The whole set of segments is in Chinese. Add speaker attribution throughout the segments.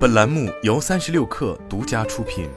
Speaker 1: 本栏目由三十六氪独家出品。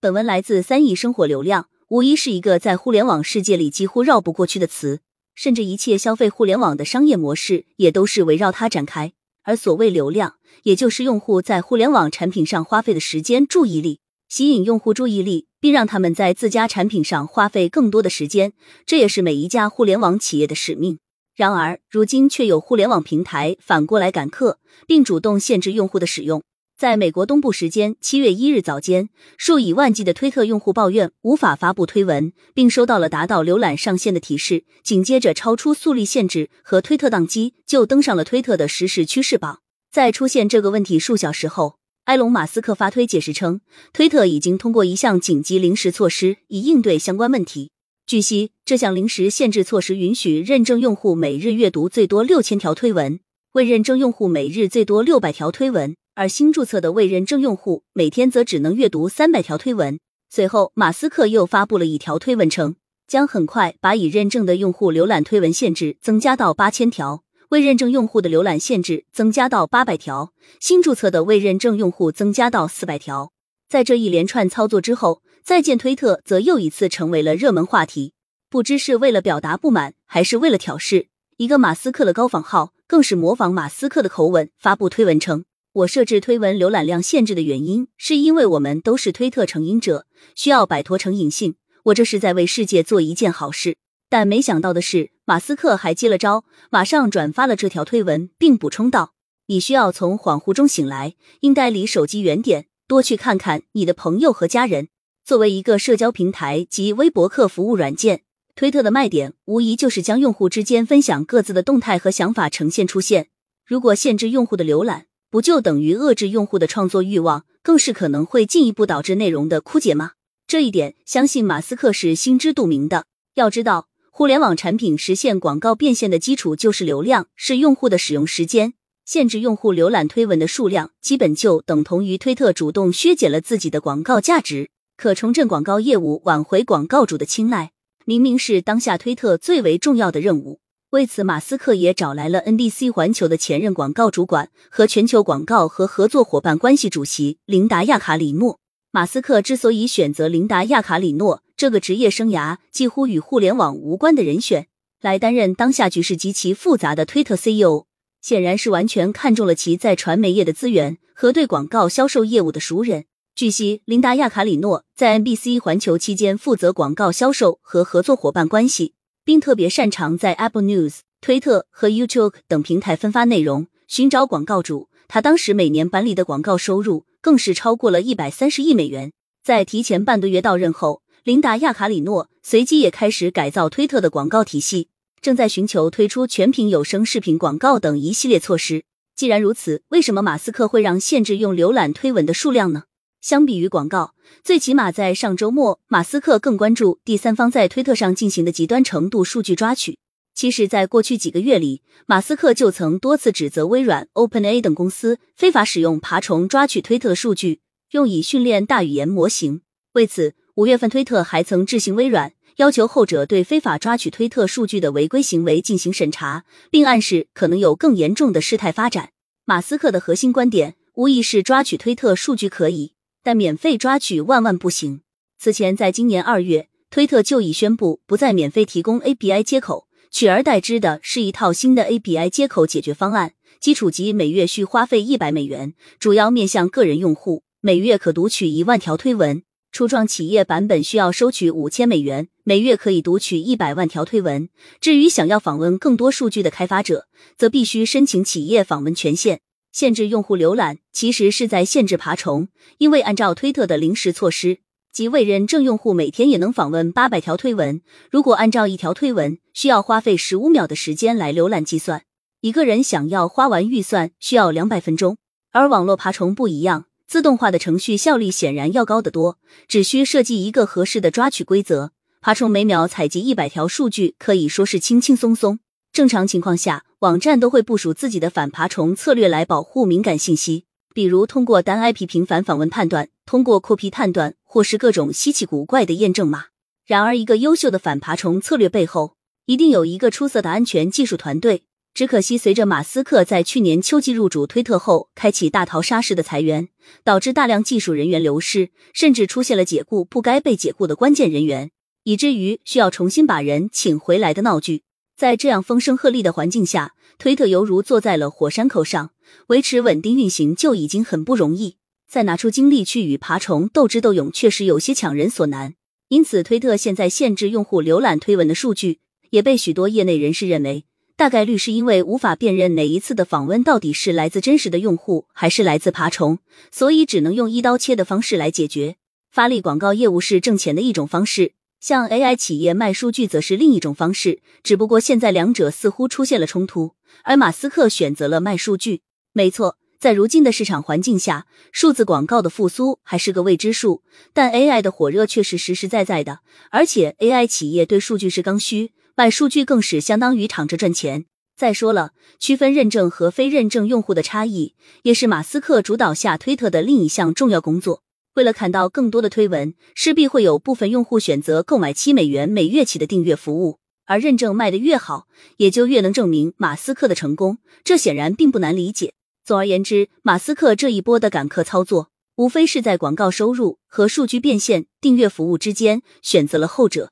Speaker 2: 本文来自三亿生活流量，无疑是一个在互联网世界里几乎绕不过去的词，甚至一切消费互联网的商业模式也都是围绕它展开。而所谓流量，也就是用户在互联网产品上花费的时间、注意力，吸引用户注意力，并让他们在自家产品上花费更多的时间，这也是每一家互联网企业的使命。然而，如今却有互联网平台反过来赶客，并主动限制用户的使用。在美国东部时间七月一日早间，数以万计的推特用户抱怨无法发布推文，并收到了达到浏览上限的提示。紧接着，超出速率限制和推特宕机就登上了推特的实时趋势榜。在出现这个问题数小时后，埃隆·马斯克发推解释称，推特已经通过一项紧急临时措施以应对相关问题。据悉，这项临时限制措施允许认证用户每日阅读最多六千条推文，未认证用户每日最多六百条推文，而新注册的未认证用户每天则只能阅读三百条推文。随后，马斯克又发布了一条推文称，将很快把已认证的用户浏览推文限制增加到八千条，未认证用户的浏览限制增加到八百条，新注册的未认证用户增加到四百条。在这一连串操作之后。再见，推特则又一次成为了热门话题。不知是为了表达不满，还是为了挑事，一个马斯克的高仿号更是模仿马斯克的口吻发布推文称：“我设置推文浏览量限制的原因，是因为我们都是推特成瘾者，需要摆脱成瘾性。我这是在为世界做一件好事。”但没想到的是，马斯克还接了招，马上转发了这条推文，并补充道：“你需要从恍惚中醒来，应该离手机远点，多去看看你的朋友和家人。”作为一个社交平台及微博客服务软件，推特的卖点无疑就是将用户之间分享各自的动态和想法呈现出现。如果限制用户的浏览，不就等于遏制用户的创作欲望，更是可能会进一步导致内容的枯竭吗？这一点，相信马斯克是心知肚明的。要知道，互联网产品实现广告变现的基础就是流量，是用户的使用时间。限制用户浏览推文的数量，基本就等同于推特主动削减了自己的广告价值。可重振广告业务，挽回广告主的青睐，明明是当下推特最为重要的任务。为此，马斯克也找来了 NBC 环球的前任广告主管和全球广告和合作伙伴关系主席琳达亚卡里诺。马斯克之所以选择琳达亚卡里诺这个职业生涯几乎与互联网无关的人选来担任当下局势极其复杂的推特 CEO，显然是完全看中了其在传媒业的资源和对广告销售业务的熟人。据悉，琳达亚卡里诺在 NBC 环球期间负责广告销售和合作伙伴关系，并特别擅长在 Apple News、推特和 YouTube 等平台分发内容，寻找广告主。他当时每年版里的广告收入更是超过了一百三十亿美元。在提前半个月到任后，琳达亚卡里诺随即也开始改造推特的广告体系，正在寻求推出全屏有声视频广告等一系列措施。既然如此，为什么马斯克会让限制用浏览推文的数量呢？相比于广告，最起码在上周末，马斯克更关注第三方在推特上进行的极端程度数据抓取。其实，在过去几个月里，马斯克就曾多次指责微软、Open A 等公司非法使用爬虫抓取推特数据，用以训练大语言模型。为此，五月份推特还曾致信微软，要求后者对非法抓取推特数据的违规行为进行审查，并暗示可能有更严重的事态发展。马斯克的核心观点无疑是抓取推特数据可以。但免费抓取万万不行。此前，在今年二月，推特就已宣布不再免费提供 API 接口，取而代之的是一套新的 API 接口解决方案。基础级每月需花费一百美元，主要面向个人用户，每月可读取一万条推文；初创企业版本需要收取五千美元，每月可以读取一百万条推文。至于想要访问更多数据的开发者，则必须申请企业访问权限。限制用户浏览，其实是在限制爬虫。因为按照推特的临时措施，即未认证用户每天也能访问八百条推文。如果按照一条推文需要花费十五秒的时间来浏览计算，一个人想要花完预算需要两百分钟。而网络爬虫不一样，自动化的程序效率显然要高得多，只需设计一个合适的抓取规则，爬虫每秒采集一百条数据，可以说是轻轻松松。正常情况下，网站都会部署自己的反爬虫策略来保护敏感信息，比如通过单 IP 频繁访问判断，通过扩批判断，或是各种稀奇古怪的验证码。然而，一个优秀的反爬虫策略背后，一定有一个出色的安全技术团队。只可惜，随着马斯克在去年秋季入主推特后，开启大逃杀式的裁员，导致大量技术人员流失，甚至出现了解雇不该被解雇的关键人员，以至于需要重新把人请回来的闹剧。在这样风声鹤唳的环境下，推特犹如坐在了火山口上，维持稳定运行就已经很不容易，再拿出精力去与爬虫斗智斗勇，确实有些强人所难。因此，推特现在限制用户浏览推文的数据，也被许多业内人士认为。大概率是因为无法辨认哪一次的访问到底是来自真实的用户还是来自爬虫，所以只能用一刀切的方式来解决。发力广告业务是挣钱的一种方式，向 AI 企业卖数据则是另一种方式。只不过现在两者似乎出现了冲突，而马斯克选择了卖数据。没错，在如今的市场环境下，数字广告的复苏还是个未知数，但 AI 的火热却是实实在在的，而且 AI 企业对数据是刚需。卖数据更是相当于躺着赚钱。再说了，区分认证和非认证用户的差异，也是马斯克主导下推特的另一项重要工作。为了看到更多的推文，势必会有部分用户选择购买七美元每月起的订阅服务。而认证卖的越好，也就越能证明马斯克的成功。这显然并不难理解。总而言之，马斯克这一波的赶客操作，无非是在广告收入和数据变现、订阅服务之间选择了后者。